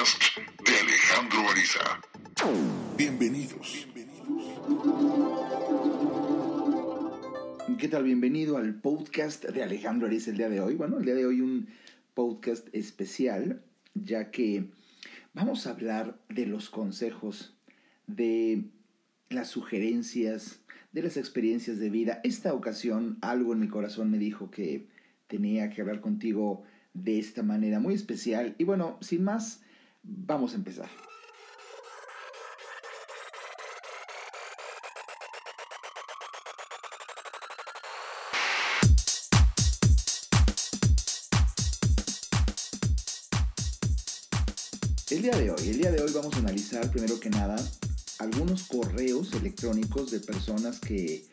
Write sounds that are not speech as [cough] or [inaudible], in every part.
de Alejandro Ariza. Bienvenidos. ¿Qué tal? Bienvenido al podcast de Alejandro Ariza el día de hoy. Bueno, el día de hoy un podcast especial, ya que vamos a hablar de los consejos, de las sugerencias, de las experiencias de vida. Esta ocasión algo en mi corazón me dijo que tenía que hablar contigo de esta manera muy especial. Y bueno, sin más, vamos a empezar. El día de hoy, el día de hoy vamos a analizar primero que nada algunos correos electrónicos de personas que,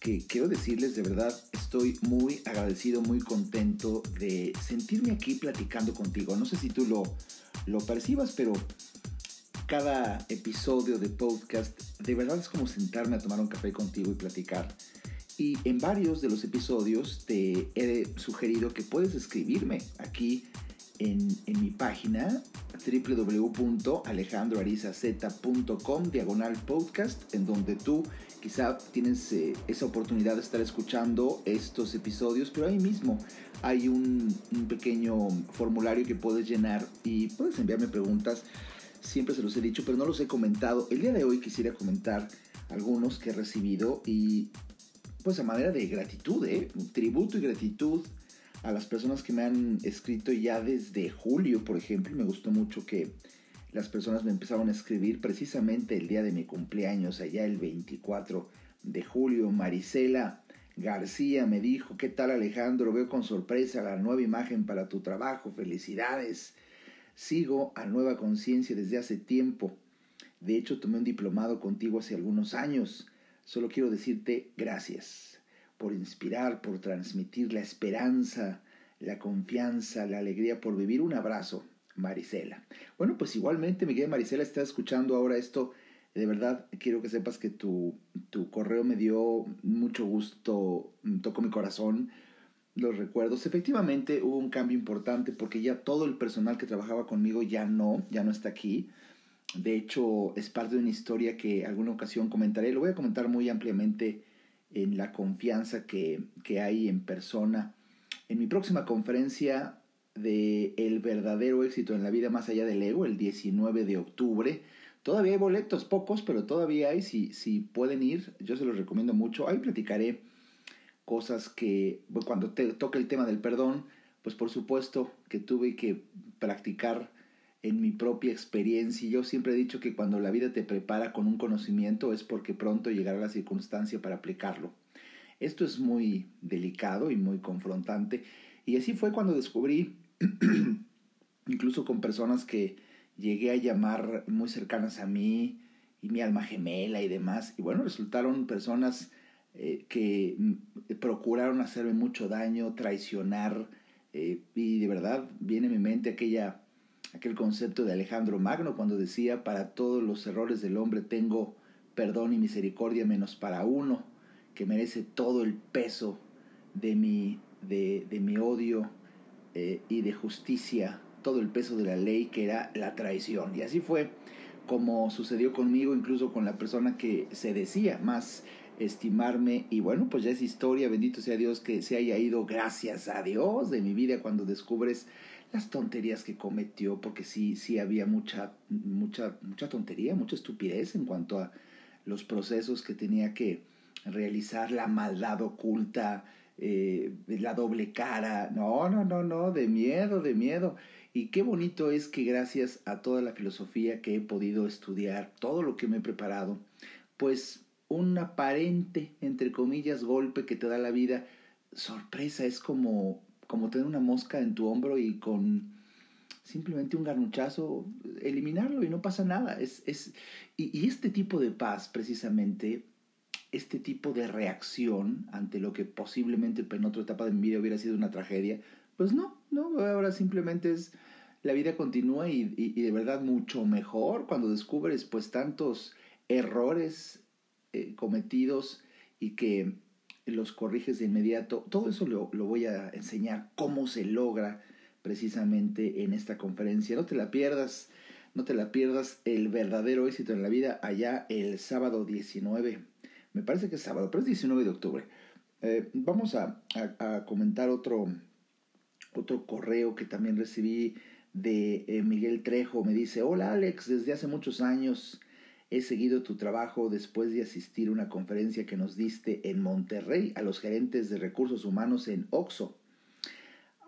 que quiero decirles de verdad estoy muy agradecido, muy contento de sentirme aquí platicando contigo. No sé si tú lo, lo percibas, pero cada episodio de podcast de verdad es como sentarme a tomar un café contigo y platicar. Y en varios de los episodios te he sugerido que puedes escribirme aquí en, en mi página www.alejandroarizaz.com diagonal podcast en donde tú quizá tienes eh, esa oportunidad de estar escuchando estos episodios, pero ahí mismo hay un, pequeño formulario que puedes llenar y puedes enviarme preguntas. Siempre se los he dicho, pero no los he comentado. El día de hoy quisiera comentar algunos que he recibido y pues a manera de gratitud, ¿eh? tributo y gratitud a las personas que me han escrito ya desde julio, por ejemplo. Me gustó mucho que las personas me empezaron a escribir precisamente el día de mi cumpleaños, allá el 24 de julio. Marisela García me dijo, ¿qué tal Alejandro? Veo con sorpresa la nueva imagen para tu trabajo. Felicidades. Sigo a Nueva Conciencia desde hace tiempo. De hecho, tomé un diplomado contigo hace algunos años. Solo quiero decirte gracias por inspirar, por transmitir la esperanza, la confianza, la alegría por vivir. Un abrazo, Marisela. Bueno, pues igualmente, mi querida Marisela, está escuchando ahora esto. De verdad, quiero que sepas que tu, tu correo me dio mucho gusto, tocó mi corazón, los recuerdos. Efectivamente, hubo un cambio importante porque ya todo el personal que trabajaba conmigo ya no, ya no está aquí. De hecho, es parte de una historia que alguna ocasión comentaré. Lo voy a comentar muy ampliamente en la confianza que, que hay en persona. En mi próxima conferencia de El verdadero éxito en la vida más allá del ego, el 19 de octubre. Todavía hay boletos, pocos, pero todavía hay. Si, si pueden ir, yo se los recomiendo mucho. Ahí platicaré cosas que, cuando te toque el tema del perdón, pues por supuesto que tuve que practicar en mi propia experiencia. Yo siempre he dicho que cuando la vida te prepara con un conocimiento es porque pronto llegará la circunstancia para aplicarlo. Esto es muy delicado y muy confrontante. Y así fue cuando descubrí, [clears throat] incluso con personas que llegué a llamar muy cercanas a mí y mi alma gemela y demás. Y bueno, resultaron personas eh, que procuraron hacerme mucho daño, traicionar. Eh, y de verdad viene a mi mente aquella aquel concepto de Alejandro Magno cuando decía, para todos los errores del hombre tengo perdón y misericordia menos para uno, que merece todo el peso de mi, de, de mi odio eh, y de justicia, todo el peso de la ley que era la traición. Y así fue como sucedió conmigo, incluso con la persona que se decía más estimarme y bueno, pues ya es historia, bendito sea Dios que se haya ido, gracias a Dios de mi vida cuando descubres las tonterías que cometió, porque sí, sí había mucha, mucha, mucha tontería, mucha estupidez en cuanto a los procesos que tenía que realizar, la maldad oculta, eh, la doble cara, no, no, no, no, de miedo, de miedo. Y qué bonito es que gracias a toda la filosofía que he podido estudiar, todo lo que me he preparado, pues un aparente, entre comillas, golpe que te da la vida, sorpresa, es como como tener una mosca en tu hombro y con simplemente un garnuchazo eliminarlo y no pasa nada. Es, es, y, este tipo de paz, precisamente, este tipo de reacción ante lo que posiblemente en otra etapa de mi vida hubiera sido una tragedia, pues no, no, ahora simplemente es la vida continúa y, y, de verdad mucho mejor cuando descubres pues tantos errores eh, cometidos y que los corriges de inmediato. Todo eso lo, lo, voy a enseñar, cómo se logra precisamente en esta conferencia. No te la pierdas. No te la pierdas el verdadero éxito en la vida allá el sábado 19. Me parece que es sábado, pero es 19 de octubre. Eh, vamos a, a, comentar otro, otro correo que también recibí de eh, Miguel Trejo. Me dice, hola Alex, desde hace muchos años he seguido tu trabajo después de asistir a una conferencia que nos diste en Monterrey a los gerentes de recursos humanos en OXO.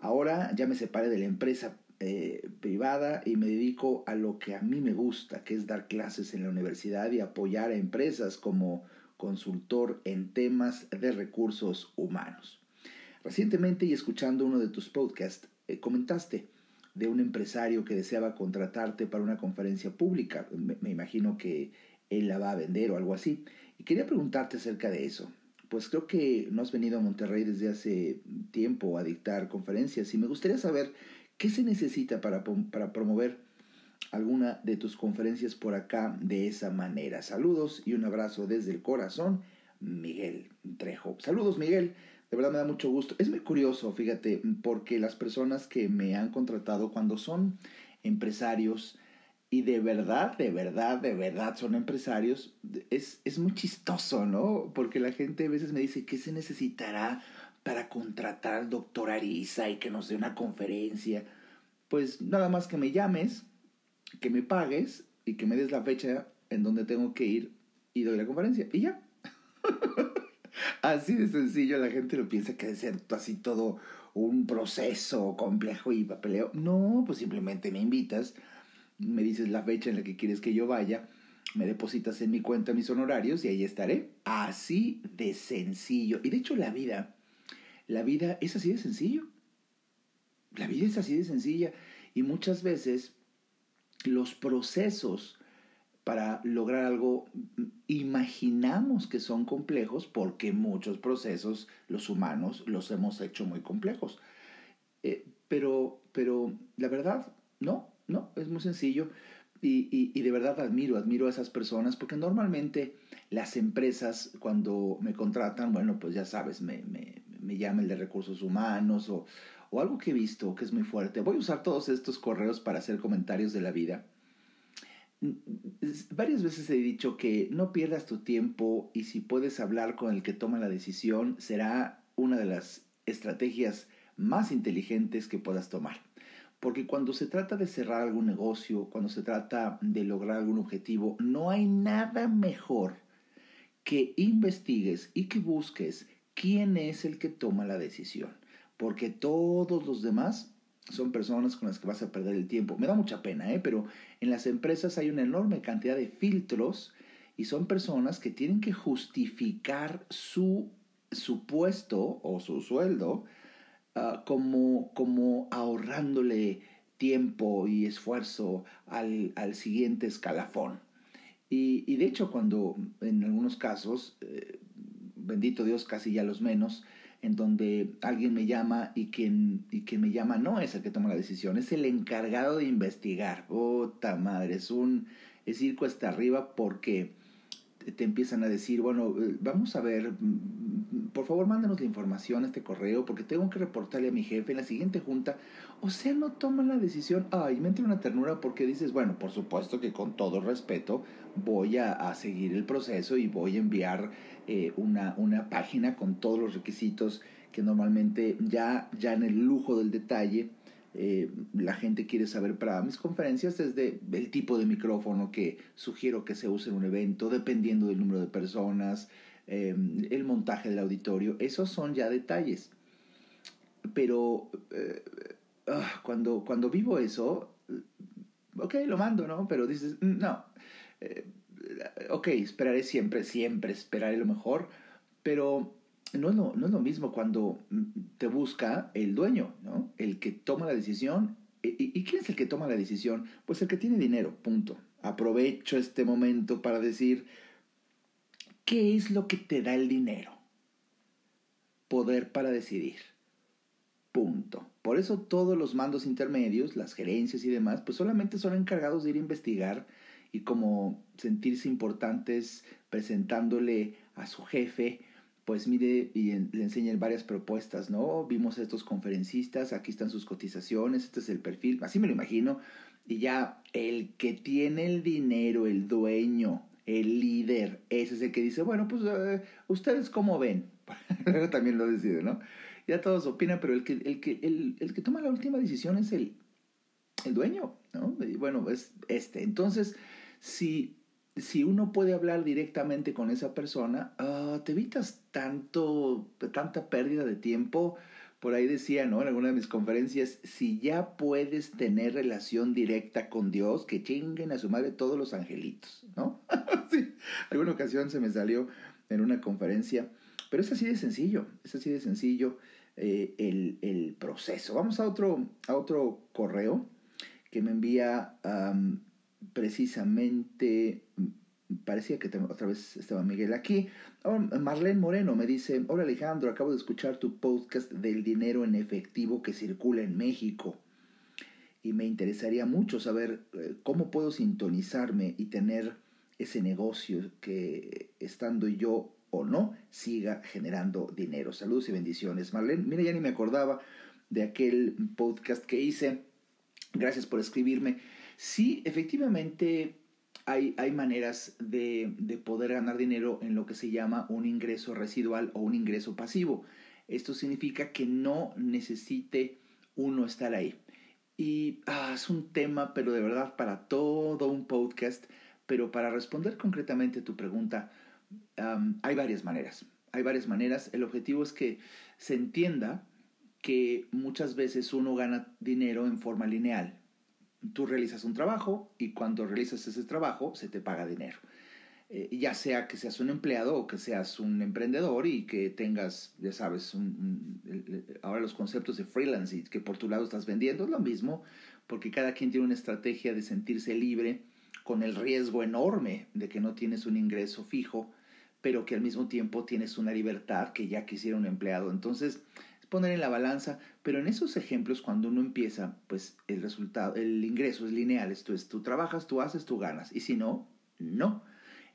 Ahora ya me separé de la empresa eh, privada y me dedico a lo que a mí me gusta, que es dar clases en la universidad y apoyar a empresas como consultor en temas de recursos humanos. Recientemente y escuchando uno de tus podcasts, eh, comentaste de un empresario que deseaba contratarte para una conferencia pública. me imagino que él la va a vender o algo así. Y quería preguntarte acerca de eso pues creo que no has venido a Monterrey desde hace tiempo a dictar conferencias y me gustaría saber qué se necesita para, para promover alguna de tus conferencias por acá de esa manera. Saludos y un abrazo desde el corazón, Miguel Trejo. Saludos, Miguel. De verdad me da mucho gusto. Es muy curioso, fíjate, porque las personas que me han contratado cuando son empresarios, y de verdad, de verdad, de verdad son empresarios, es, es muy chistoso, ¿no? Porque la gente a veces me dice, ¿qué se necesitará para contratar al doctor Arisa y que nos dé una conferencia? Pues nada más que me llames, que me pagues y que me des la fecha en donde tengo que ir y doy la conferencia. Y ya. Así de sencillo, la gente lo piensa que debe ser así todo un proceso complejo y papeleo. No, pues simplemente me invitas me dices la fecha en la que quieres que yo vaya, me depositas en mi cuenta mis honorarios y ahí estaré. Así de sencillo. Y de hecho la vida, la vida es así de sencillo. La vida es así de sencilla. Y muchas veces los procesos para lograr algo imaginamos que son complejos porque muchos procesos los humanos los hemos hecho muy complejos. Eh, pero, pero la verdad, no, no, es muy sencillo. Y, y, de verdad admiro, admiro a esas personas porque normalmente las empresas cuando me contratan, bueno, pues ya sabes, me, me, me llama de recursos humanos o, o algo que he visto que es muy fuerte. Voy a usar todos estos correos para hacer comentarios de la vida. Varias veces he dicho que no pierdas tu tiempo y si puedes hablar con el que toma la decisión será una de las estrategias más inteligentes que puedas tomar. Porque cuando se trata de cerrar algún negocio, cuando se trata de lograr algún objetivo, no hay nada mejor que investigues y que busques quién es el que toma la decisión. Porque todos los demás son personas con las que vas a perder el tiempo. Me da mucha pena, ¿eh? pero en las empresas hay una enorme cantidad de filtros y son personas que tienen que justificar su, su puesto o su sueldo Ah, como, como ahorrándole tiempo y esfuerzo al, al siguiente escalafón. Y, de hecho cuando en algunos casos, eh, bendito Dios, casi ya los menos, en donde alguien me llama y quien, y quien me llama no es el que toma la decisión, es el encargado de investigar. Puta madre, es un es ir cuesta arriba porque te empiezan a decir, bueno, eh, vamos a ver, mm, por favor mándanos la información a este correo porque tengo que reportarle a mi jefe en la siguiente junta. O sea, no toman la decisión. Ay, me entra una ternura porque dices, bueno, por supuesto que con todo respeto voy a, seguir el proceso y voy a enviar eh, una, una página con todos los requisitos que normalmente ya, ya en el lujo del detalle eh, la gente quiere saber para mis conferencias desde el tipo de micrófono que sugiero que se use en un evento, dependiendo del número de personas, eh, el montaje del auditorio, esos son ya detalles. Pero eh, ah, cuando, cuando vivo eso, ok, lo mando, ¿no? Pero dices, mm, no, ok, esperaré siempre, siempre esperaré lo mejor, pero no es, lo, no es lo mismo cuando mm, te busca el dueño, ¿no? El que toma la decisión. ¿Y, quién es el que toma la decisión? Pues el que tiene dinero, punto. Aprovecho este momento para decir, ¿qué es lo que te da el dinero? Poder para decidir. Punto. Por eso todos los mandos intermedios, las gerencias y demás, pues solamente son encargados de ir a investigar y como sentirse importantes presentándole a su jefe pues mire y le enseñen varias propuestas, ¿no? Vimos a estos conferencistas, aquí están sus cotizaciones, este es el perfil, así me lo imagino, y ya el que tiene el dinero, el dueño, el líder, ese es el que dice, bueno, pues eh, ustedes cómo ven, [laughs] también lo decide, ¿no? Ya todos opinan, pero el que, el que, el, el que toma la última decisión es el, el dueño, ¿no? Bueno, es este. Entonces, si si uno puede hablar directamente con esa persona, ah, te evitas tanto, tanta pérdida de tiempo. Por ahí decía, ¿no? En alguna de mis conferencias, si ya puedes tener relación directa con Dios, que chinguen a su madre todos los angelitos, ¿no? [laughs] sí, alguna ocasión se me salió en una conferencia, pero es así de sencillo, es así de sencillo eh, el, el, proceso. Vamos a otro, a otro correo que me envía precisamente, parecía que otra vez estaba Miguel aquí. Marlene Moreno me dice, hola Alejandro, acabo de escuchar tu podcast del dinero en efectivo que circula en México. Y me interesaría mucho saber eh, cómo puedo sintonizarme y tener ese negocio que estando yo o no siga generando dinero. Saludos y bendiciones. Marlene, mira, ya ni me acordaba de aquel podcast que hice. Gracias por escribirme. Sí, efectivamente hay, hay maneras de, de, poder ganar dinero en lo que se llama un ingreso residual o un ingreso pasivo. Esto significa que no necesite uno estar ahí. Y ah, es un tema, pero de verdad, para todo un podcast. Pero para responder concretamente tu pregunta, hay varias maneras. Hay varias maneras. El objetivo es que se entienda que muchas veces uno gana dinero en forma lineal tú realizas un trabajo y cuando realizas ese trabajo se te paga dinero. Eh, ya sea que seas un empleado o que seas un emprendedor y que tengas, ya sabes, ahora los conceptos de freelance y que por tu lado estás vendiendo es lo mismo, porque cada quien tiene una estrategia de sentirse libre con el riesgo enorme de que no tienes un ingreso fijo, pero que al mismo tiempo tienes una libertad que ya quisiera un empleado. Entonces, poner en la balanza, pero en esos ejemplos cuando uno empieza, pues el resultado, el ingreso es lineal, es, tú trabajas, tú haces, tú ganas, y si no, no.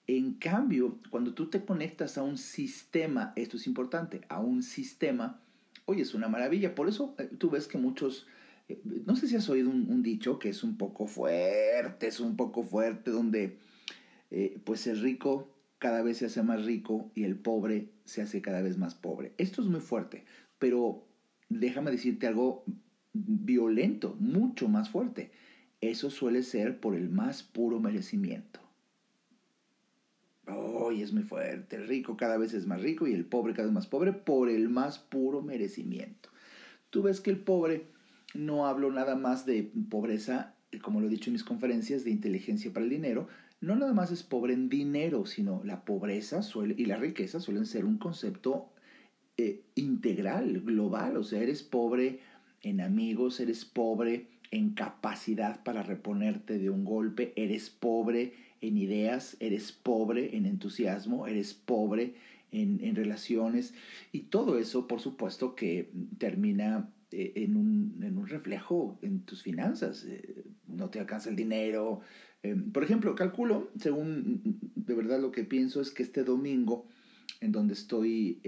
En cambio, cuando tú te conectas a un sistema, esto es importante, a un sistema, oye, es una maravilla, por eso eh, tú ves que muchos, eh, no sé si has oído un, dicho que es un poco fuerte, es un poco fuerte, donde eh, pues el rico cada vez se hace más rico y el pobre se hace cada vez más pobre. Esto es muy fuerte. Pero déjame decirte algo violento, mucho más fuerte. Eso suele ser por el más puro merecimiento. Hoy es muy fuerte. El rico cada vez es más rico y el pobre cada vez más pobre por el más puro merecimiento. Tú ves que el pobre no hablo nada más de pobreza, como lo he dicho en mis conferencias, de inteligencia para el dinero. No nada más es pobre en dinero, sino la pobreza suele, y la riqueza suelen ser un concepto eh, integral, global, o sea, eres pobre en amigos, eres pobre en capacidad para reponerte de un golpe, eres pobre en ideas, eres pobre en entusiasmo, eres pobre en, en relaciones y todo eso, por supuesto, que termina eh, en, un, en, un, reflejo en tus finanzas. Eh, no te alcanza el dinero. Por ejemplo, calculo, según de verdad lo que pienso es que este domingo, en donde estoy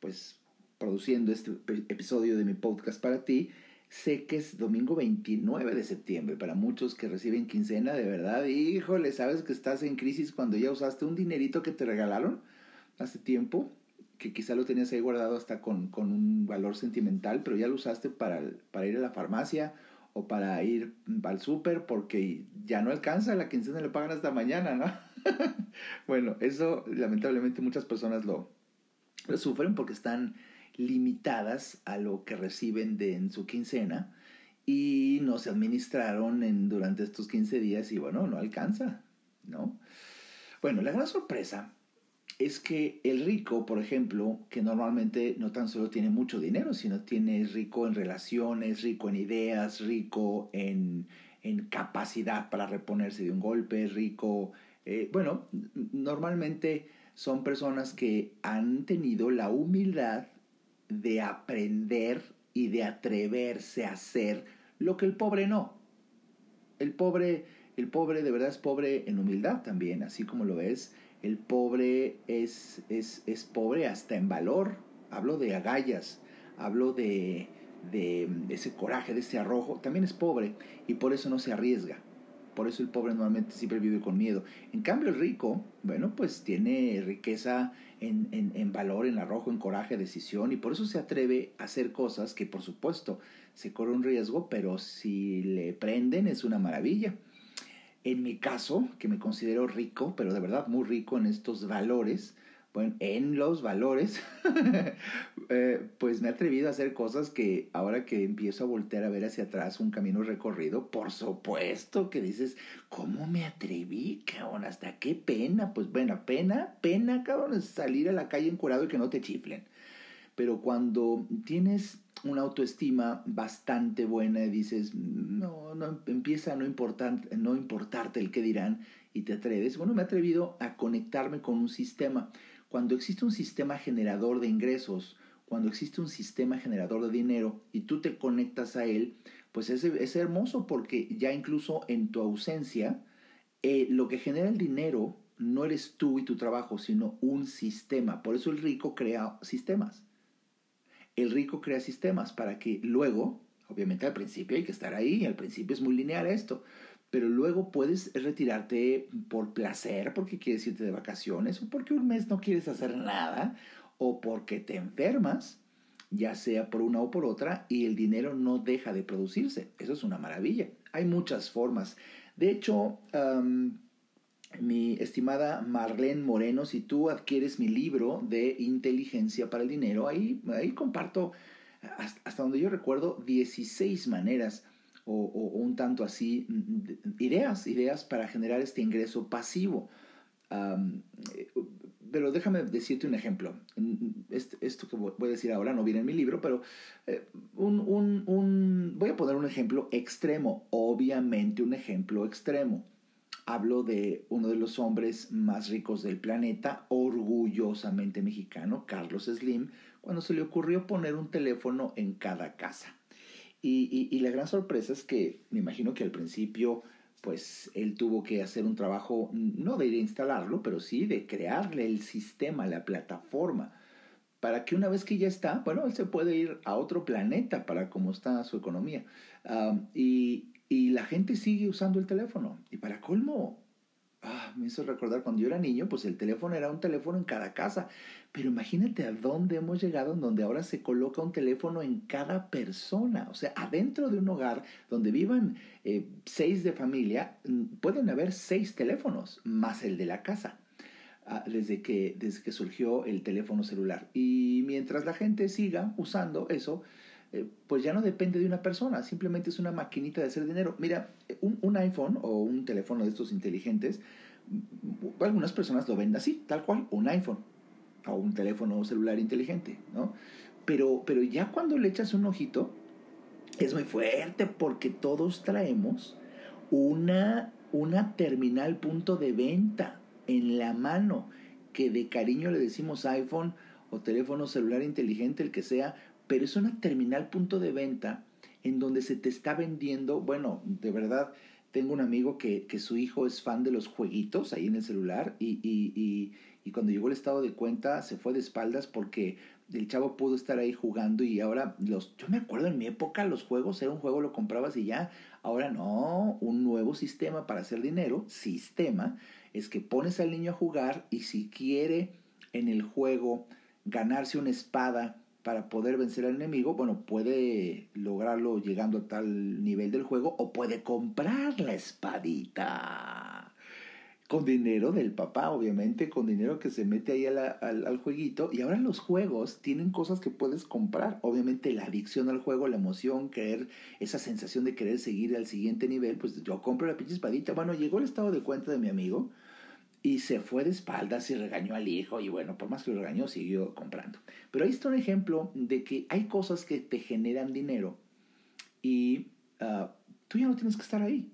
pues produciendo este episodio de mi podcast para ti, sé que es domingo 29 de septiembre. Para muchos que reciben quincena, de verdad, híjole, sabes que estás en crisis cuando ya usaste un dinerito que te regalaron hace tiempo, que quizá lo tenías ahí guardado hasta con, con un valor sentimental, pero ya lo usaste para, para ir a la farmacia o para ir al súper porque ya no alcanza, la quincena le pagan hasta mañana, ¿no? [laughs] bueno, eso lamentablemente muchas personas lo, lo sufren porque están limitadas a lo que reciben de, en su quincena y no se administraron en, durante estos 15 días y bueno, no alcanza, ¿no? Bueno, la gran sorpresa es que el rico, por ejemplo, que normalmente no tan solo tiene mucho dinero, sino tiene rico en relaciones, rico en ideas, rico en, en capacidad para reponerse de un golpe, rico, eh, bueno, normalmente son personas que han tenido la humildad de aprender y de atreverse a hacer lo que el pobre no. El pobre, el pobre de verdad es pobre en humildad también, así como lo es El pobre es, es, es pobre hasta en valor. Hablo de agallas, hablo de, de, ese coraje, de ese arrojo. También es pobre y por eso no se arriesga. Por eso el pobre normalmente siempre vive con miedo. En cambio, el rico, bueno, pues tiene riqueza en, en, en, valor, en arrojo, en coraje, decisión, y por eso se atreve a hacer cosas que, por supuesto, se corre un riesgo, pero si le prenden es una maravilla. En mi caso, que me considero rico, pero de verdad muy rico en estos valores, bueno, en los valores, [laughs] eh, pues me he atrevido a hacer cosas que ahora que empiezo a voltear a ver hacia atrás un camino recorrido, por supuesto que dices, ¿cómo me atreví, cabrón? ¿Hasta qué pena? Pues bueno, pena, pena, cabrón, salir a la calle encurado y que no te chiflen. Pero cuando tienes una autoestima bastante buena y dices, no, no empieza a no, no importarte el que dirán y te atreves. Bueno, me he atrevido a conectarme con un sistema. Cuando existe un sistema generador de ingresos, cuando existe un sistema generador de dinero y tú te conectas a él, pues es, es hermoso porque ya incluso en tu ausencia, eh, lo que genera el dinero no eres tú y tu trabajo, sino un sistema. Por eso el rico crea sistemas el rico crea sistemas para que luego, obviamente al principio hay que estar ahí, al principio es muy lineal esto, pero luego puedes retirarte por placer, porque quieres irte de vacaciones, o porque un mes no quieres hacer nada, o porque te enfermas, ya sea por una o por otra, y el dinero no deja de producirse. Eso es una maravilla. Hay muchas formas. De hecho, mi estimada Marlene Moreno, si tú adquieres mi libro de inteligencia para el dinero, ahí, ahí comparto, hasta donde yo recuerdo, 16 maneras o, un tanto así, ideas, ideas para generar este ingreso pasivo. pero déjame decirte un ejemplo. Este, esto que voy a decir ahora no viene en mi libro, pero eh, un, un, un, voy a poner un ejemplo extremo, obviamente un ejemplo extremo hablo de uno de los hombres más ricos del planeta, orgullosamente mexicano, Carlos Slim, cuando se le ocurrió poner un teléfono en cada casa. Y, la gran sorpresa es que me imagino que al principio pues él tuvo que hacer un trabajo, no de ir a instalarlo, pero sí de crearle el sistema, la plataforma, para que una vez que ya está, bueno, él se puede ir a otro planeta para cómo está su economía. Ah, y, y la gente sigue usando el teléfono. Y para colmo, ah, me hizo recordar cuando yo era niño, pues el teléfono era un teléfono en cada casa. Pero imagínate a dónde hemos llegado en donde ahora se coloca un teléfono en cada persona. O sea, adentro de un hogar donde vivan eh, seis de familia, mm, pueden haber seis teléfonos, más el de la casa. Ah, desde, que, desde que surgió el teléfono celular. Y mientras la gente siga usando eso, eh, pues ya no depende de una persona, simplemente es una maquinita de hacer dinero. Mira, un, un, iPhone o un teléfono de estos inteligentes, mm, algunas personas lo ven así, tal cual, un iPhone o un teléfono celular inteligente, ¿no? Pero, pero ya cuando le echas un ojito, es muy fuerte porque todos traemos una, una terminal punto de venta en la mano, que de cariño le decimos iPhone o teléfono celular inteligente, el que sea, pero es una terminal punto de venta en donde se te está vendiendo, bueno, de verdad, tengo un amigo que, que su hijo es fan de los jueguitos ahí en el celular y, y, y, y, cuando llegó el estado de cuenta se fue de espaldas porque el chavo pudo estar ahí jugando y ahora los, yo me acuerdo en mi época los juegos era un juego lo comprabas y ya, ahora no, un nuevo sistema para hacer dinero, sistema, es que pones al niño a jugar y si quiere en el juego ganarse una espada para poder vencer al enemigo, bueno, puede lograrlo llegando a tal nivel del juego o puede comprar la espadita. Con dinero del papá, obviamente, con dinero que se mete ahí al, jueguito. Y ahora los juegos tienen cosas que puedes comprar. Obviamente la adicción al juego, la emoción, querer, esa sensación de querer seguir al siguiente nivel, pues yo compro la pinche espadita. Bueno, llegó el estado de cuenta de mi amigo y se fue de espaldas y regañó al hijo y bueno, por más que lo regañó, siguió comprando. Pero ahí está un ejemplo de que hay cosas que te generan dinero y ah, tú ya no tienes que estar ahí,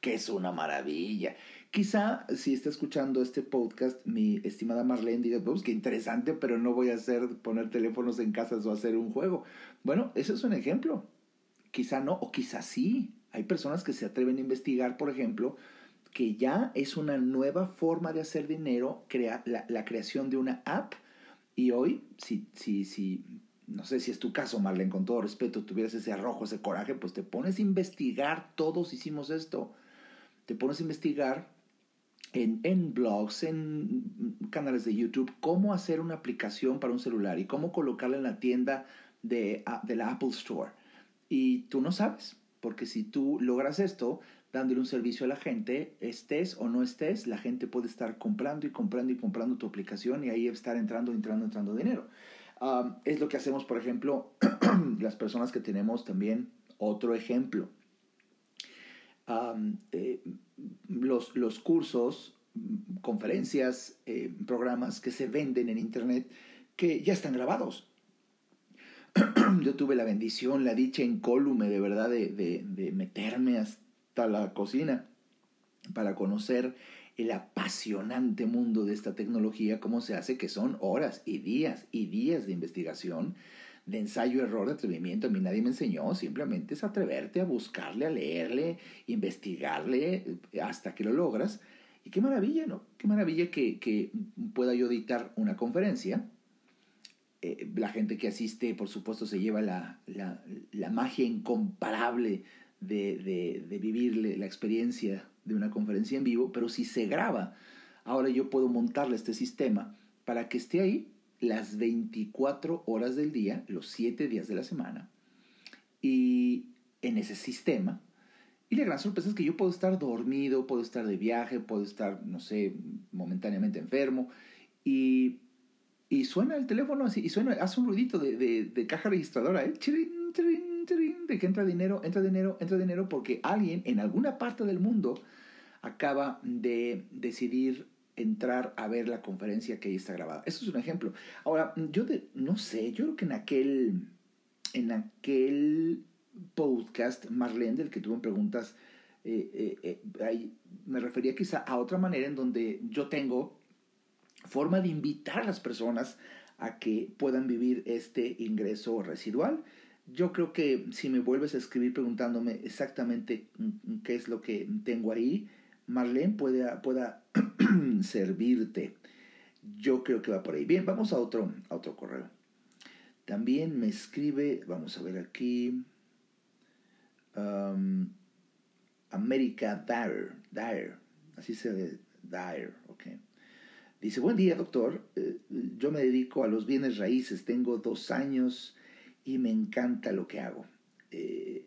que es una maravilla. Quizá si está escuchando este podcast, mi estimada Marlene diga, pues qué interesante, pero no voy a hacer poner teléfonos en casas o hacer un juego. Bueno, ese es un ejemplo. Quizá no, o quizá sí. Hay personas que se atreven a investigar, por ejemplo, que ya es una nueva forma de hacer dinero, crea, la, creación de una app. Y hoy, si, si, si, no sé si es tu caso, Marlene, con todo respeto, tuvieras ese arrojo, ese coraje, pues te pones a investigar, todos hicimos esto, te pones a investigar en, en, blogs, en canales de YouTube, cómo hacer una aplicación para un celular y cómo colocarla en la tienda de, de la Apple Store. Y tú no sabes, porque si tú logras esto, dándole un servicio a la gente, estés o no estés, la gente puede estar comprando y comprando y comprando tu aplicación y ahí estar entrando, entrando, entrando dinero. Um, es lo que hacemos, por ejemplo, [clears throat] las personas que tenemos también otro ejemplo. Eh, los, los, cursos, conferencias, eh, programas que se venden en Internet que ya están grabados. [clears throat] Yo tuve la bendición, la dicha incólume de verdad de, de, de meterme hasta la cocina para conocer el apasionante mundo de esta tecnología, cómo se hace, que son horas y días y días de investigación, de ensayo, error, de atrevimiento. A mí nadie me enseñó, simplemente es atreverte a buscarle, a leerle, investigarle hasta que lo logras. Y qué maravilla, ¿no? Qué maravilla que, que pueda yo dictar una conferencia. Eh, la gente que asiste, por supuesto, se lleva la, la, la magia incomparable de, de, vivir la experiencia de una conferencia en vivo, pero si se graba, ahora yo puedo montarle este sistema para que esté ahí las 24 horas del día, los 7 días de la semana, y en ese sistema. Y la gran sorpresa es que yo puedo estar dormido, puedo estar de viaje, puedo estar, no sé, momentáneamente enfermo, y, suena el teléfono así, y suena, hace un ruidito de, caja registradora, ¿eh? Chirin, chirin, de que entra dinero, entra dinero, entra dinero, porque alguien en alguna parte del mundo acaba de decidir entrar a ver la conferencia que ahí está grabada. Eso es un ejemplo. Ahora, yo no sé, yo creo que en aquel, en aquel podcast, Marlene, del que tuve preguntas, eh, eh, eh, me refería quizá a otra manera en donde yo tengo forma de invitar a las personas a que puedan vivir este ingreso residual. Yo creo que si me vuelves a escribir preguntándome exactamente qué es lo que tengo ahí, Marlene pueda, pueda [clears throat] servirte. Yo creo que va por ahí. Bien, vamos a otro, a otro correo. También me escribe, vamos a ver aquí, um, América Dyer, Dyer, así se ve, Dyer, ok. Dice, buen día doctor, eh, yo me dedico a los bienes raíces, tengo dos años y me encanta lo que hago. Eh,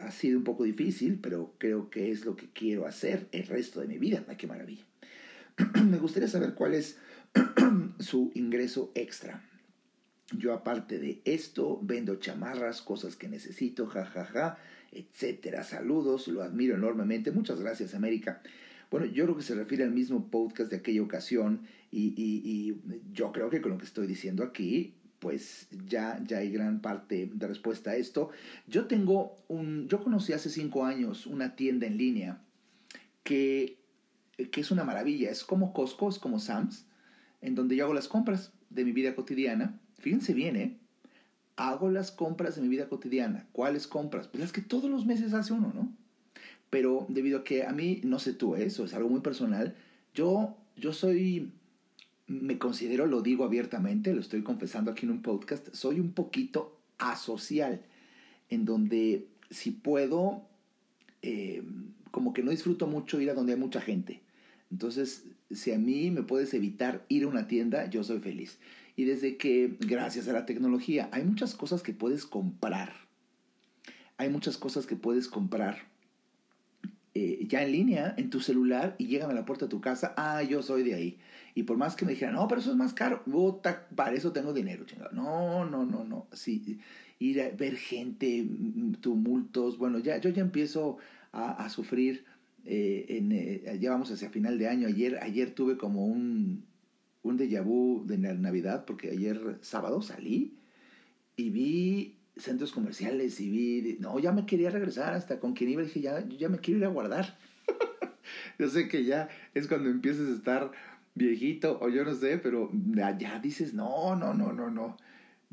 ha sido un poco difícil, pero creo que es lo que quiero hacer el resto de mi vida. ¡Ay, qué maravilla! [clears throat] Me gustaría saber cuál es [clears throat] su ingreso extra. Yo aparte de esto, vendo chamarras, cosas que necesito, jajaja, ja, ja, etcétera. Saludos, lo admiro enormemente. Muchas gracias, América. Bueno, yo creo que se refiere al mismo podcast de aquella ocasión y, y, y yo creo que con lo que estoy diciendo aquí pues ya, ya hay gran parte de respuesta a esto. Yo tengo un, yo conocí hace cinco años una tienda en línea que, que es una maravilla, es como Costco, es como Sam's, en donde yo hago las compras de mi vida cotidiana. Fíjense bien, ¿eh? Hago las compras de mi vida cotidiana. ¿Cuáles compras? Pues las que todos los meses hace uno, ¿no? Pero debido a que a mí, no sé tú, ¿eh? eso es algo muy personal, yo, yo soy me considero, lo digo abiertamente, lo estoy confesando aquí en un podcast, soy un poquito asocial, en donde si puedo, eh, como que no disfruto mucho ir a donde hay mucha gente. Entonces, si a mí me puedes evitar ir a una tienda, yo soy feliz. Y desde que, gracias a la tecnología, hay muchas cosas que puedes comprar. Hay muchas cosas que puedes comprar eh, ya en línea, en tu celular, y llegan a la puerta de tu casa, ah, yo soy de ahí. Y por más que me dijeran, no, pero eso es más caro, para eso tengo dinero, chingado. No, no, no, no. Sí, ir a ver gente, mm, tumultos, bueno, ya, yo ya empiezo a, sufrir. Eh, en, eh, ya vamos hacia final de año. Ayer, ayer tuve como un, un déjà vu de Navidad, porque ayer sábado salí y vi centros comerciales y vi, no, ya me quería regresar hasta con quien iba, dije, ya, ya me quiero ir a guardar. [laughs] yo sé que ya es cuando empiezas a estar viejito o yo no sé, pero ya, dices, no, no, no, no, no.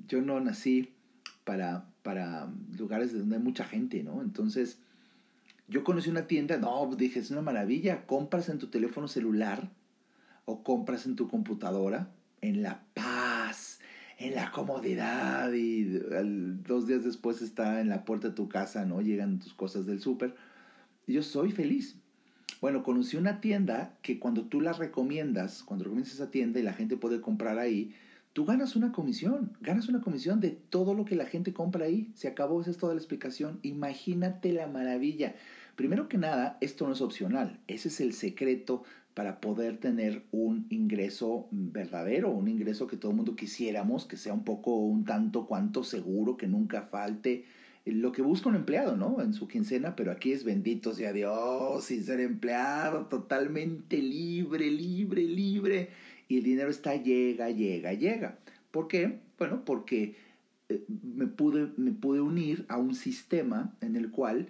Yo no nací para, para lugares donde hay mucha gente, ¿no? Entonces, Yo conocí una tienda, no, dije, es una maravilla, compras en tu teléfono celular o compras en tu computadora en la paz, en la comodidad y dos días después está en la puerta de tu casa, ¿no? Llegan tus cosas del súper. Yo soy feliz. Bueno, conocí una tienda que cuando tú la recomiendas, cuando recomiendas esa tienda y la gente puede comprar ahí, tú ganas una comisión, ganas una comisión de todo lo que la gente compra ahí. Se acabó, esa es toda la explicación. Imagínate la maravilla. Primero que nada, esto no es opcional, ese es el secreto para poder tener un ingreso verdadero, un ingreso que todo el mundo quisiéramos, que sea un poco, un tanto cuanto seguro, que nunca falte lo que busca un empleado, ¿no? En su quincena, pero aquí es bendito sea Dios, sin ser empleado, totalmente libre, libre, libre y el dinero está llega, llega, llega. ¿Por qué? Bueno, porque eh, me pude, me pude unir a un sistema en el cual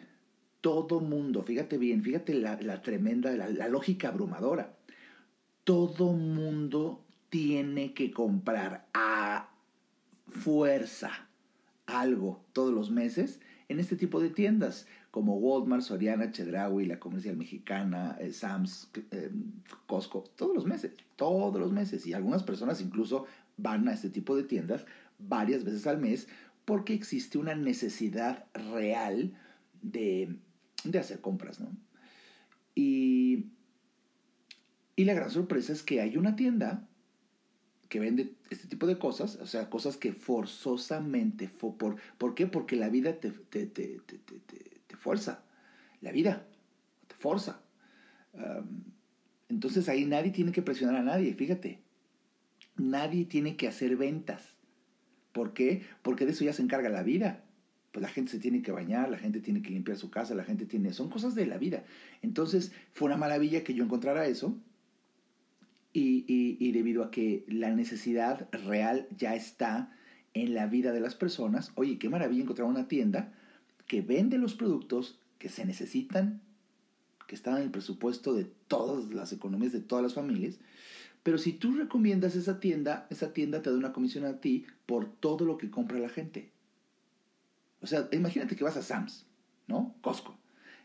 todo mundo, fíjate bien, fíjate la, tremenda, la, lógica abrumadora, todo mundo tiene que comprar a fuerza algo todos los meses en este tipo de tiendas como Walmart, Soriana, Chedraui, la Comercial Mexicana, eh, Sam's, eh, Costco, todos los meses, todos los meses. Y algunas personas incluso van a este tipo de tiendas varias veces al mes porque existe una necesidad real de, de hacer compras, ¿no? Y, y la gran sorpresa es que hay una tienda que vende este tipo de cosas, o sea, cosas que forzosamente, por, ¿por qué? Porque la vida te, te, te, te fuerza, la vida te forza. entonces ahí nadie tiene que presionar a nadie, fíjate, nadie tiene que hacer ventas. ¿Por qué? Porque de eso ya se encarga la vida. Pues la gente se tiene que bañar, la gente tiene que limpiar su casa, la gente tiene... Son cosas de la vida. Entonces fue una maravilla que yo encontrara eso y, debido a que la necesidad real ya está en la vida de las personas, oye, qué maravilla encontrar una tienda que vende los productos que se necesitan, que están en el presupuesto de todas las economías de todas las familias, pero si tú recomiendas esa tienda, esa tienda te da una comisión a ti por todo lo que compra la gente. O sea, imagínate que vas a Sam's, ¿no? Costco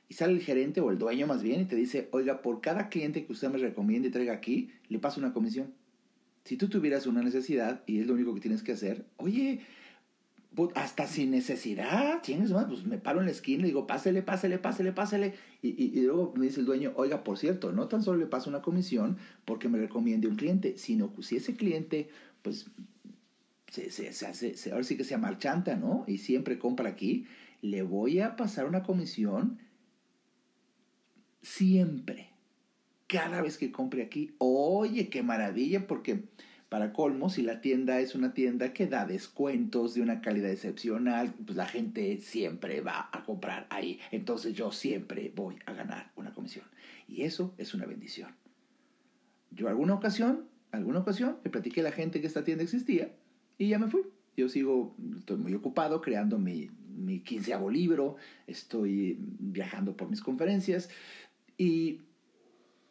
y sale el gerente o el dueño más bien y te dice, oiga, por cada cliente que usted me recomiende y traiga aquí, le paso una comisión. Si tú tuvieras una necesidad y es lo único que tienes que hacer, oye, pues, hasta sin necesidad, tienes más, pues me paro en la esquina y digo, pásele, pásele, pásele, pásele. Y, luego me dice el dueño, oiga, por cierto, no tan solo le paso una comisión porque me recomiende un cliente, sino que si ese cliente, pues, se, se, se ahora sí que se marchanta, ¿no? Y siempre compra aquí, le voy a pasar una comisión siempre, cada vez que compre aquí, oye, qué maravilla, porque para colmo, si la tienda es una tienda que da descuentos de una calidad excepcional, pues la gente siempre va a comprar ahí. Entonces yo siempre voy a ganar una comisión. Y eso es una bendición. Yo alguna ocasión, alguna ocasión, le platiqué a la gente que esta tienda existía y ya me fui. Yo sigo, estoy muy ocupado creando mi, mi quinceavo libro, estoy viajando por mis conferencias, y,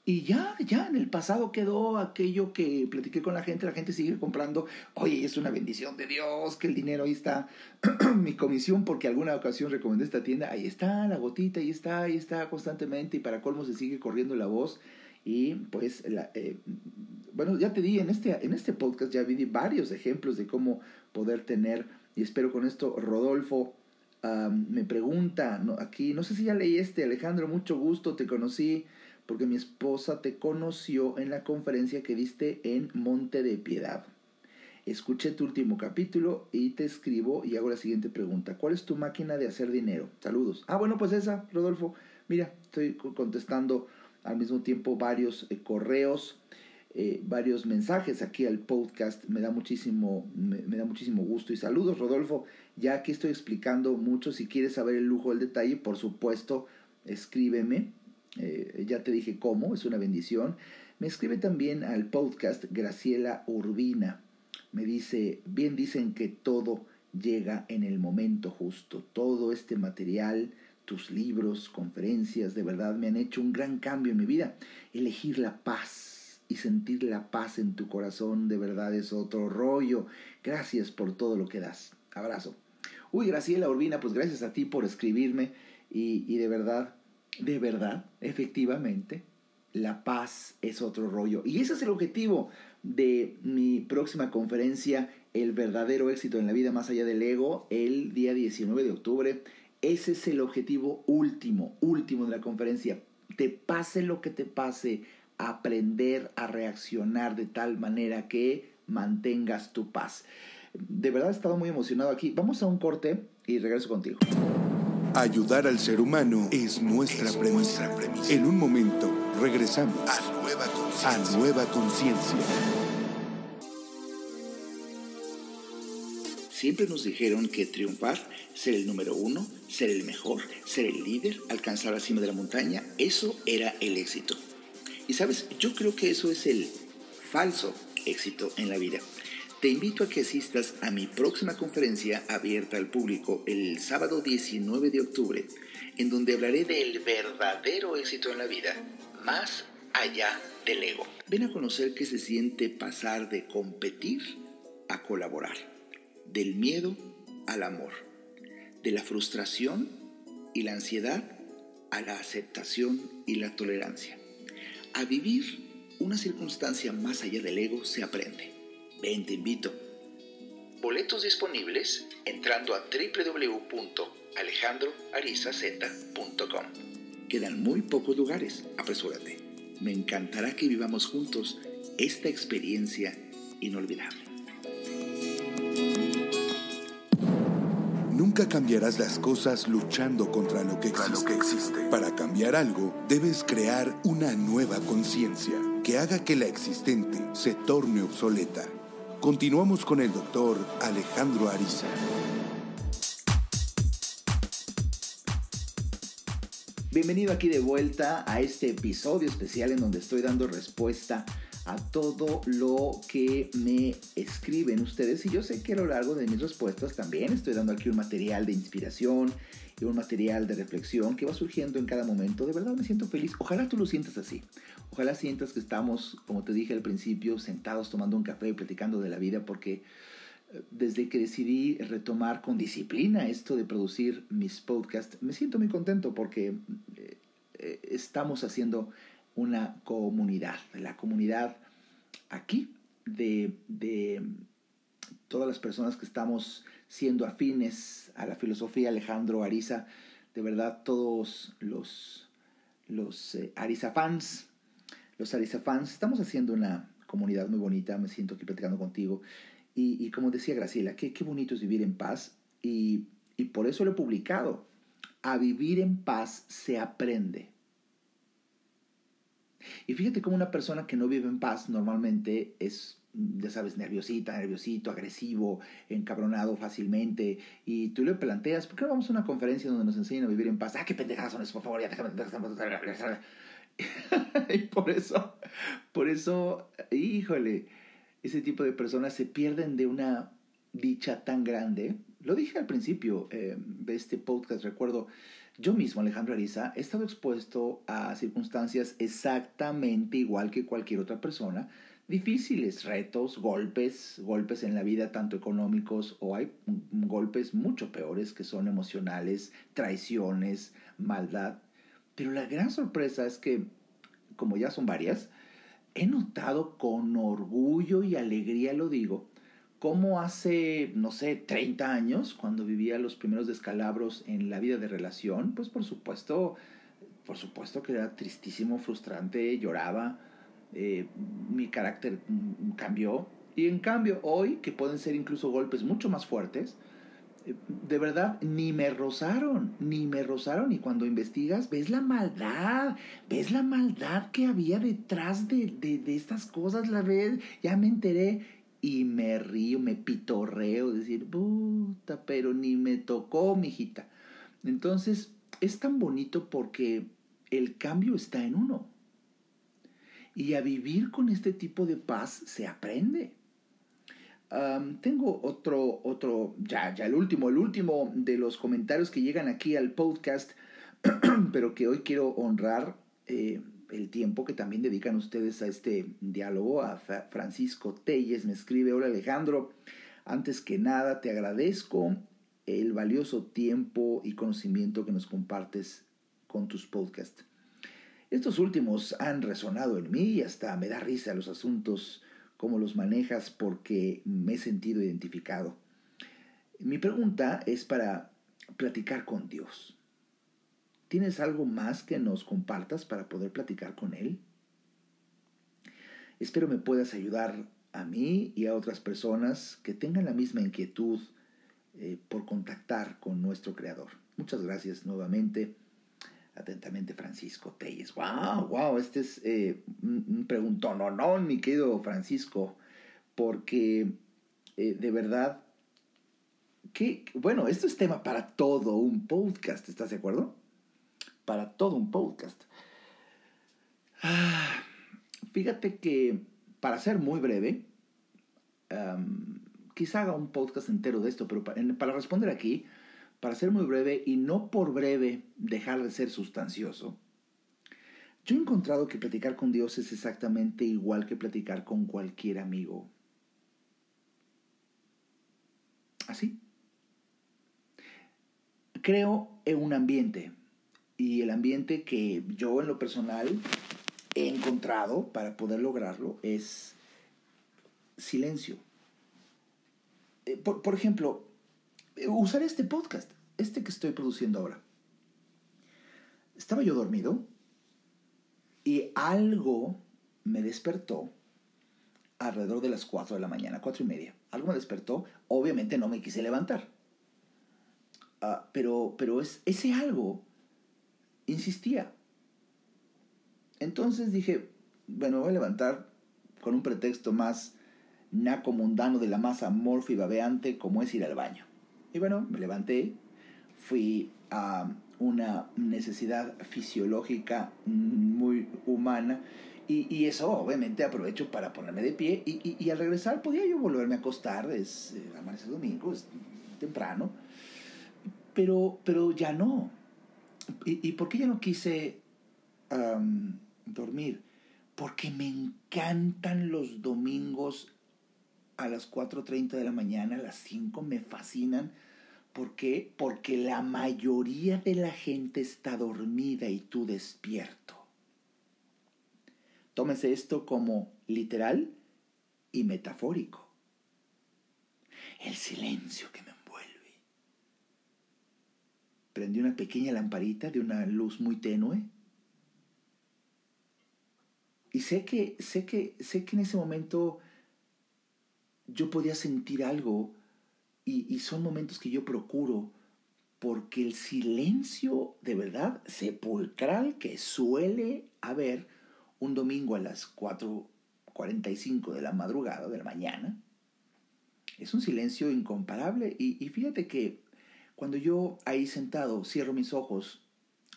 y ya, ya en el pasado quedó aquello que platiqué con la gente, la gente sigue comprando, oye, es una bendición de Dios, que el dinero ahí está, [clears throat] mi comisión, porque alguna ocasión recomendé esta tienda, ahí está, la gotita, ahí está, ahí está constantemente, y para colmo se sigue corriendo la voz. Y pues, eh, bueno, ya te di, en este, en este podcast ya vi varios ejemplos de cómo poder tener, y espero con esto, Rodolfo, me pregunta, aquí, no sé si ya leí este, Alejandro, mucho gusto, te conocí porque mi esposa te conoció en la conferencia que diste en Monte de Piedad. Escuché tu último capítulo y te escribo y hago la siguiente pregunta. ¿Cuál es tu máquina de hacer dinero? Saludos. Ah, bueno, pues esa, Rodolfo. Mira, estoy contestando al mismo tiempo varios eh, correos eh, varios mensajes aquí al podcast. Me da muchísimo, me, da muchísimo gusto. Y saludos, Rodolfo. Ya aquí estoy explicando mucho. Si quieres saber el lujo del detalle, por supuesto, escríbeme. Eh, ya te dije cómo, es una bendición. Me escribe también al podcast Graciela Urbina. Me dice, bien dicen que todo llega en el momento justo. Todo este material, tus libros, conferencias, de verdad me han hecho un gran cambio en mi vida. Elegir la paz y sentir la paz en tu corazón de verdad es otro rollo. Gracias por todo lo que das. Abrazo. Uy, Graciela Urbina, pues gracias a ti por escribirme y, de verdad de verdad, efectivamente, la paz es otro rollo. Y ese es el objetivo de mi próxima conferencia, El verdadero éxito en la vida más allá del ego, el día 19 de octubre. Ese es el objetivo último, último de la conferencia. Te pase lo que te pase, aprender a reaccionar de tal manera que mantengas tu paz. De verdad he estado muy emocionado aquí. Vamos a un corte y regreso contigo. Ayudar al ser humano es nuestra, premisa. En un momento regresamos a Nueva Conciencia. Siempre nos dijeron que triunfar, ser el número uno, ser el mejor, ser el líder, alcanzar la cima de la montaña, eso era el éxito. Y sabes, yo creo que eso es el falso éxito en la vida. Te invito a que asistas a mi próxima conferencia abierta al público el sábado 19 de octubre, en donde hablaré del verdadero éxito en la vida, más allá del ego. Ven a conocer qué se siente pasar de competir a colaborar, del miedo al amor, de la frustración y la ansiedad a la aceptación y la tolerancia. A vivir una circunstancia más allá del ego se aprende. Ven, te invito. Boletos disponibles entrando a www.alejandroarizaz.com. Quedan muy pocos lugares, apresúrate. Me encantará que vivamos juntos esta experiencia inolvidable. Nunca cambiarás las cosas luchando contra lo que existe. Para cambiar algo, debes crear una nueva conciencia que haga que la existente se torne obsoleta. Continuamos con el doctor Alejandro Ariza. Bienvenido aquí de vuelta a este episodio especial en donde estoy dando respuesta a todo lo que me escriben ustedes y yo sé que a lo largo de mis respuestas también estoy dando aquí un material de inspiración y un material de reflexión que va surgiendo en cada momento. De verdad me siento feliz. Ojalá tú lo sientas así. Ojalá sientas que estamos, como te dije al principio, sentados tomando un café y platicando de la vida, porque eh, desde que decidí retomar con disciplina esto de producir mis podcasts, me siento muy contento porque eh, eh, estamos haciendo una comunidad, la comunidad aquí de, de todas las personas que estamos siendo afines a la filosofía Alejandro Ariza, de verdad todos los, los Ariza fans, los Arisa fans. Estamos haciendo una comunidad muy bonita, me siento aquí platicando contigo. Y, como decía Graciela, qué, qué bonito es vivir en paz y, y por eso lo he publicado. A vivir en paz se aprende. Y fíjate cómo una persona que no vive en paz normalmente es, ya sabes, nerviosita, nerviosito, agresivo, encabronado fácilmente. Y tú le planteas, ¿por qué no vamos a una conferencia donde nos enseñan a vivir en paz? Ah, qué pendejadas son eso, por favor, [laughs] y por eso, por eso, híjole, ese tipo de personas se pierden de una dicha tan grande. Lo dije al principio eh, de este podcast, recuerdo, yo mismo, Alejandro Ariza, he estado expuesto a circunstancias exactamente igual que cualquier otra persona, difíciles, retos, golpes, golpes en la vida tanto económicos o hay golpes mucho peores que son emocionales, traiciones, maldad. Pero la gran sorpresa es que, como ya son varias, he notado con orgullo y alegría, lo digo, como hace, no sé, 30 años, cuando vivía los primeros descalabros en la vida de relación, pues por supuesto, por supuesto que era tristísimo, frustrante, lloraba, eh, mi carácter cambió. Y en cambio, hoy, que pueden ser incluso golpes mucho más fuertes, de verdad, ni me rozaron, ni me rozaron. Y cuando investigas, ves la maldad, ves la maldad que había detrás de, de, estas cosas, la ves, ya me enteré y me río, me pitorreo, decir, puta, pero ni me tocó, mijita. Entonces, es tan bonito porque el cambio está en uno. Y a vivir con este tipo de paz se aprende tengo otro, otro, ya, ya el último, el último de los comentarios que llegan aquí al podcast, [clears throat] pero que hoy quiero honrar eh, el tiempo que también dedican ustedes a este diálogo. A Francisco Telles me escribe, hola Alejandro, antes que nada te agradezco el valioso tiempo y conocimiento que nos compartes con tus podcasts. Estos últimos han resonado en mí y hasta me da risa los asuntos, cómo los manejas, porque me he sentido identificado. Mi pregunta es para platicar con Dios. ¿Tienes algo más que nos compartas para poder platicar con Él? Espero me puedas ayudar a mí y a otras personas que tengan la misma inquietud eh, por contactar con nuestro Creador. Muchas gracias nuevamente. Atentamente, Francisco Telles. ¡Wow! ¡Wow! Este es eh, un preguntón, no, mi querido Francisco, porque eh, de verdad que, bueno, esto es tema para todo un podcast, ¿estás de acuerdo? Para todo un podcast. Ah, fíjate que, para ser muy breve, quizá haga un podcast entero de esto, pero para, responder aquí, para ser muy breve y no por breve dejar de ser sustancioso, yo he encontrado que platicar con Dios es exactamente igual que platicar con cualquier amigo. Así. Creo en un ambiente y el ambiente que yo en lo personal he encontrado para poder lograrlo es silencio. Eh, por, ejemplo, eh, usar este podcast, este que estoy produciendo ahora. Estaba yo dormido y algo me despertó alrededor de las 4 de la mañana, cuatro y media. Algo me despertó, obviamente no me quise levantar. Ah, pero pero es, ese algo insistía. Entonces dije, bueno, voy a levantar con un pretexto más naco mundano de la masa morfa y babeante como es ir al baño. Y bueno, me levanté, fui a una necesidad fisiológica muy humana y, eso obviamente aprovecho para ponerme de pie y, al regresar podía yo volverme a acostar, es eh, amanecer domingo, es temprano, pero, pero ya no. ¿Y, por qué ya no quise dormir? Porque me encantan los domingos a las 4.30 de la mañana, a las 5 me fascinan. ¿Por qué? Porque la mayoría de la gente está dormida y tú despierto. Tómese esto como literal y metafórico. El silencio que. Prendí una pequeña lamparita de una luz muy tenue. Y sé que, sé que, sé que en ese momento yo podía sentir algo y, son momentos que yo procuro porque el silencio de verdad sepulcral que suele haber un domingo a las 4.45 de la madrugada, de la mañana, es un silencio incomparable. Y, y fíjate que cuando yo ahí sentado cierro mis ojos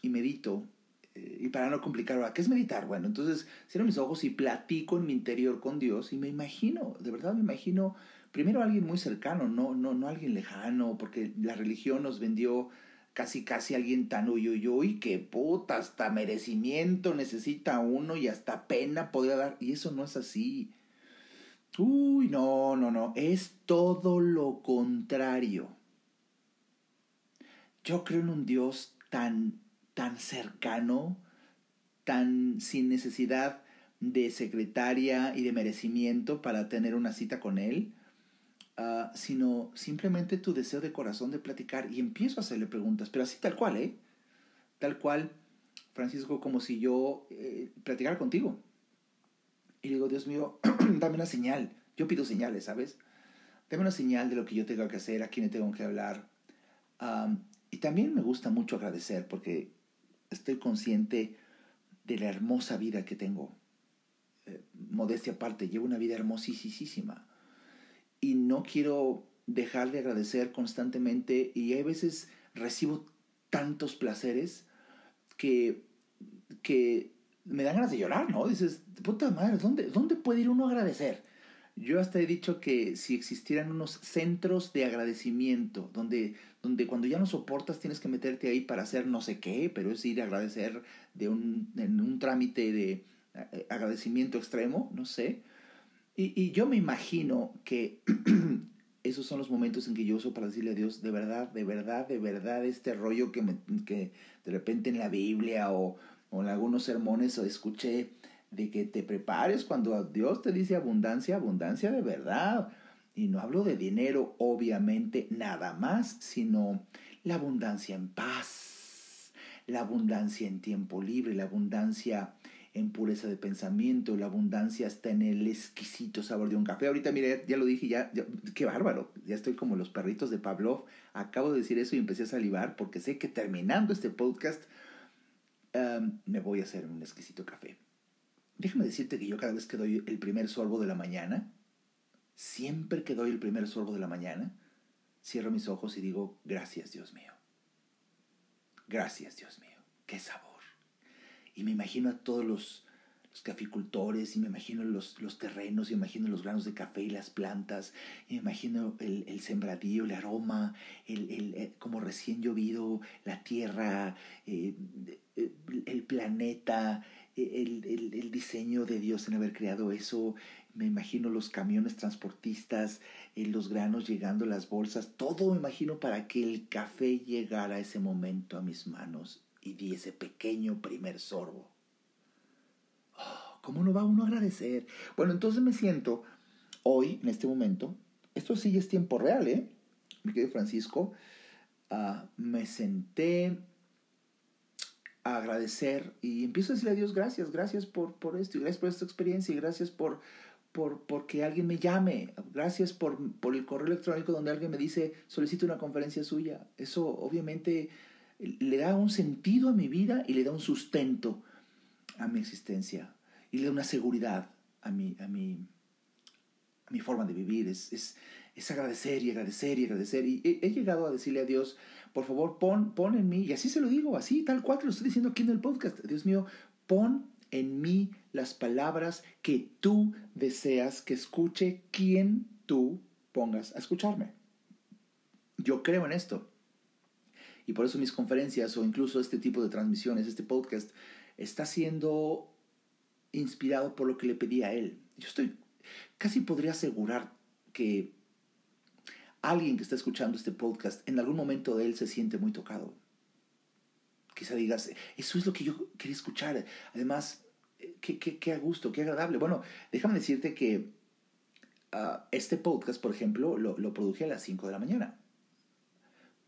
y medito eh, y para no complicar, ¿qué es meditar? Bueno, entonces cierro mis ojos y platico en mi interior con Dios y me imagino, de verdad me imagino, primero alguien muy cercano, no, no, no alguien lejano, porque la religión nos vendió casi casi alguien tan uyuyuy que puta, hasta merecimiento necesita uno y hasta pena podría dar, y eso no es así. Uy, no, no, no, es todo lo contrario. Yo creo en un Dios tan tan cercano, tan sin necesidad de secretaria y de merecimiento para tener una cita con él, ah, sino simplemente tu deseo de corazón de platicar y empiezo a hacerle preguntas, pero así tal cual, ¿eh? Tal cual, Francisco, como si yo eh, platicara contigo. Y digo, Dios mío, [clears throat] dame una señal. Yo pido señales, ¿sabes? Dame una señal de lo que yo tengo que hacer, a quién le tengo que hablar. Y también me gusta mucho agradecer porque estoy consciente de la hermosa vida que tengo. Eh, modestia aparte, llevo una vida hermosísima. Y no quiero dejar de agradecer constantemente y a veces recibo tantos placeres que, que me dan ganas de llorar, ¿no? Dices, puta madre, ¿dónde, ¿dónde puede ir uno a agradecer? Yo hasta he dicho que si existieran unos centros de agradecimiento, donde, donde cuando ya no soportas tienes que meterte ahí para hacer no sé qué, pero es ir a agradecer de un, en un trámite de eh, agradecimiento extremo, no sé. Y, y yo me imagino que [clears throat] esos son los momentos en que yo uso para decirle a Dios, de verdad, de verdad, de verdad, este rollo que, que de repente en la Biblia o, o en algunos sermones escuché de que te prepares cuando Dios te dice abundancia, abundancia de verdad. Y no hablo de dinero, obviamente, nada más, sino la abundancia en paz, la abundancia en tiempo libre, la abundancia en pureza de pensamiento, la abundancia está en el exquisito sabor de un café. Ahorita, mire, ya lo dije, ya, qué bárbaro, ya estoy como los perritos de Pavlov. Acabo de decir eso y empecé a salivar porque sé que terminando este podcast um, me voy a hacer un exquisito café. Déjame decirte que yo cada vez que doy el primer sorbo de la mañana, siempre que doy el primer sorbo de la mañana, cierro mis ojos y digo, gracias Dios mío. Gracias Dios mío. Qué sabor. Y me imagino a todos los, caficultores, y me imagino los, los terrenos, y me imagino los granos de café y las plantas, y me imagino el, el sembradío, el aroma, el, el, eh, como recién llovido, la tierra, eh, el planeta, el, el, diseño de Dios en haber creado eso, me imagino los camiones transportistas, eh, los granos llegando, las bolsas, todo me imagino para que el café llegara a ese momento a mis manos y di ese pequeño primer sorbo. Oh, ¿Cómo no va uno a agradecer? Bueno, entonces me siento hoy, en este momento, esto sí es tiempo real, ¿eh? Mi querido Francisco, uh, me senté agradecer y empiezo a decirle a Dios gracias, gracias por, por esto y gracias por esta experiencia y gracias por, por, por que alguien me llame, gracias por, por el correo electrónico donde alguien me dice solicito una conferencia suya. Eso obviamente le da un sentido a mi vida y le da un sustento a mi existencia y le da una seguridad a mi, a mi, mi forma de vivir. Es, es, es, agradecer y agradecer y agradecer. Y he, llegado a decirle a Dios, por favor, pon, pon en mí, y así se lo digo, así, tal cual, lo estoy diciendo aquí en el podcast. Dios mío, pon en mí las palabras que tú deseas que escuche quien tú pongas a escucharme. Yo creo en esto. Y por eso mis conferencias o incluso este tipo de transmisiones, este podcast, está siendo inspirado por lo que le pedí a él. Yo estoy, casi podría asegurar que alguien que está escuchando este podcast, en algún momento de él se siente muy tocado. Quizá digas, eso es lo que yo quería escuchar. Además, qué, qué, qué a gusto, qué agradable. Bueno, déjame decirte que ah, este podcast, por ejemplo, lo, lo produje a las 5 de la mañana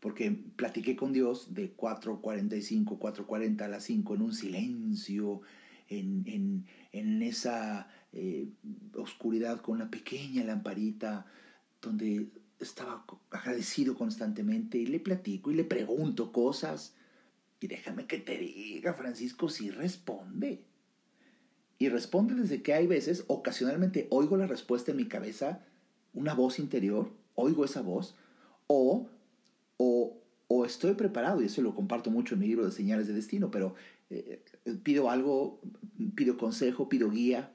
porque platiqué con Dios de 4.45, 4.40 a las 5 en un silencio, en, en, en esa eh, oscuridad con una pequeña lamparita, donde estaba agradecido constantemente y le platico y le pregunto cosas. Y déjame que te diga, Francisco, si responde. Y responde desde que hay veces, ocasionalmente oigo la respuesta en mi cabeza, una voz interior, oigo esa voz, o o, estoy preparado, y eso lo comparto mucho en mi libro de señales de destino, pero eh, pido algo, pido consejo, pido guía,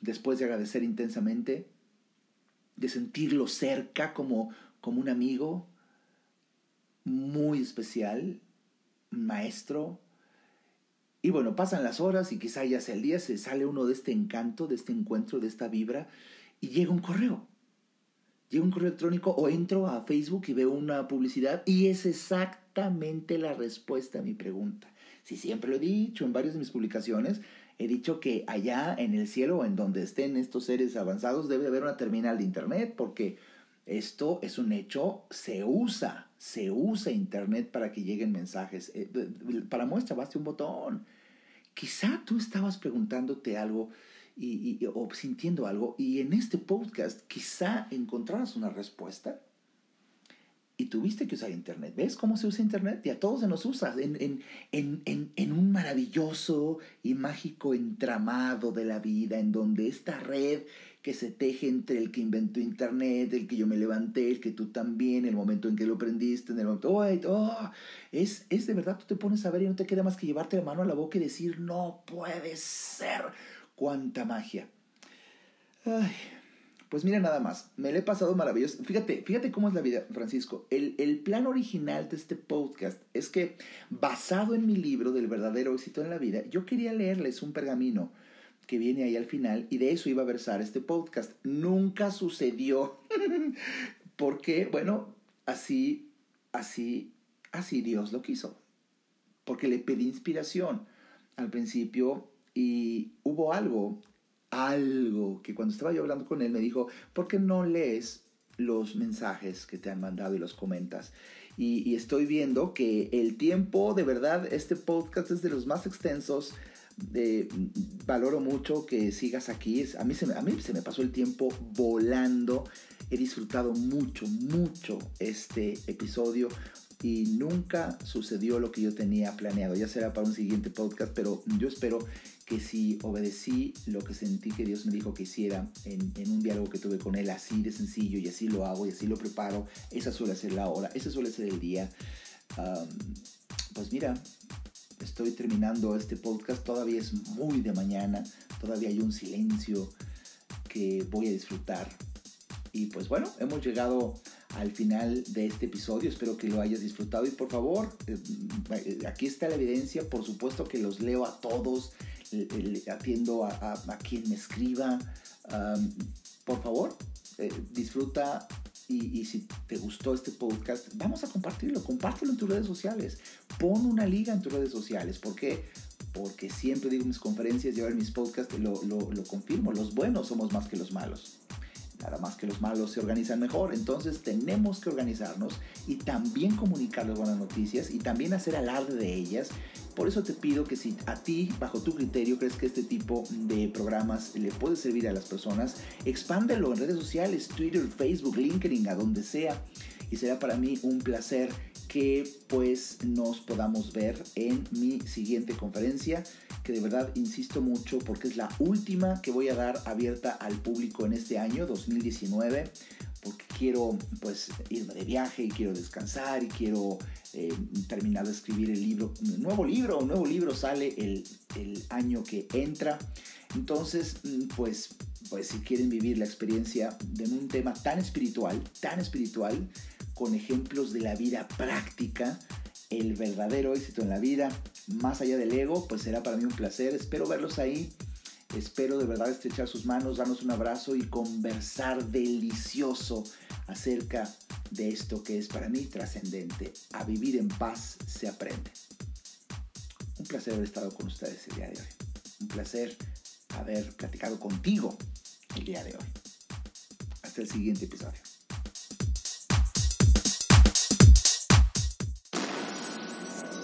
después de agradecer intensamente, de sentirlo cerca como, como un amigo muy especial, maestro. Y bueno, pasan las horas y quizá ya sea el día, se sale uno de este encanto, de este encuentro, de esta vibra, y llega un correo llega un correo electrónico o entro a Facebook y veo una publicidad y es exactamente la respuesta a mi pregunta. Si siempre lo he dicho en varias de mis publicaciones, he dicho que allá en el cielo, en donde estén estos seres avanzados, debe haber una terminal de Internet porque esto es un hecho, se usa, se usa Internet para que lleguen mensajes. Eh, para muestra, basta un botón. Quizá tú estabas preguntándote algo y, o sintiendo algo y en este podcast quizá encontraras una respuesta y tuviste que usar Internet. ¿Ves cómo se usa Internet? Y a todos se nos usa en, en, en, en, un maravilloso y mágico entramado de la vida, en donde esta red que se teje entre el que inventó Internet, el que yo me levanté, el que tú también, el momento en que lo aprendiste, en el momento, oh, es, es de verdad, tú te pones a ver y no te queda más que llevarte la mano a la boca y decir, no puede ser cuánta magia. Ay, pues mira nada más, me le he pasado maravilloso. Fíjate, fíjate cómo es la vida, Francisco. El, el, plan original de este podcast es que, basado en mi libro del verdadero éxito en la vida, yo quería leerles un pergamino que viene ahí al final y de eso iba a versar este podcast. Nunca sucedió [laughs] Porque, bueno, así, así, así Dios lo quiso. Porque le pedí inspiración al principio y hubo algo, algo que cuando estaba yo hablando con él me dijo, ¿por qué no lees los mensajes que te han mandado y los comentas? Y, estoy viendo que el tiempo, de verdad, este podcast es de los más extensos. de valoro mucho que sigas aquí. A mí, se a mí se me pasó el tiempo volando. He disfrutado mucho, mucho este episodio y nunca sucedió lo que yo tenía planeado. Ya será para un siguiente podcast, pero yo espero que si obedecí lo que sentí que Dios me dijo que hiciera en, un diálogo que tuve con Él, así de sencillo, y así lo hago, y así lo preparo, esa suele ser la hora, ese suele ser el día. pues mira, estoy terminando este podcast, todavía es muy de mañana, todavía hay un silencio que voy a disfrutar. Y pues bueno, hemos llegado al final de este episodio. Espero que lo hayas disfrutado y por favor, eh, eh, aquí está la evidencia. Por supuesto que los leo a todos, atiendo a, quien me escriba. por favor, eh, disfruta y, si te gustó este podcast, vamos a compartirlo. Compártelo en tus redes sociales. Pon una liga en tus redes sociales. ¿Por qué? Porque siempre digo mis conferencias y ahora en mis podcasts lo, lo confirmo. Los buenos somos más que los malos. Nada más que los malos se organizan mejor. Entonces tenemos que organizarnos y también comunicar las buenas noticias y también hacer alarde de ellas. Por eso te pido que si a ti, bajo tu criterio, crees que este tipo de programas le puede servir a las personas, expándelo en redes sociales, Twitter, Facebook, LinkedIn, a donde sea. Y será para mí un placer que pues nos podamos ver en mi siguiente conferencia, que de verdad insisto mucho porque es la última que voy a dar abierta al público en este año 2019, porque quiero pues irme de viaje y quiero descansar y quiero eh, terminar de escribir el libro, un nuevo libro, un nuevo libro sale el, el año que entra. Entonces, pues, pues si quieren vivir la experiencia de un tema tan espiritual, tan espiritual, con ejemplos de la vida práctica, el verdadero éxito en la vida, más allá del ego, pues será para mí un placer. Espero verlos ahí. Espero de verdad estrechar sus manos, darnos un abrazo y conversar delicioso acerca de esto que es para mí trascendente. A vivir en paz se aprende. Un placer haber estado con ustedes el día de hoy. Un placer haber platicado contigo el día de hoy. Hasta el siguiente episodio.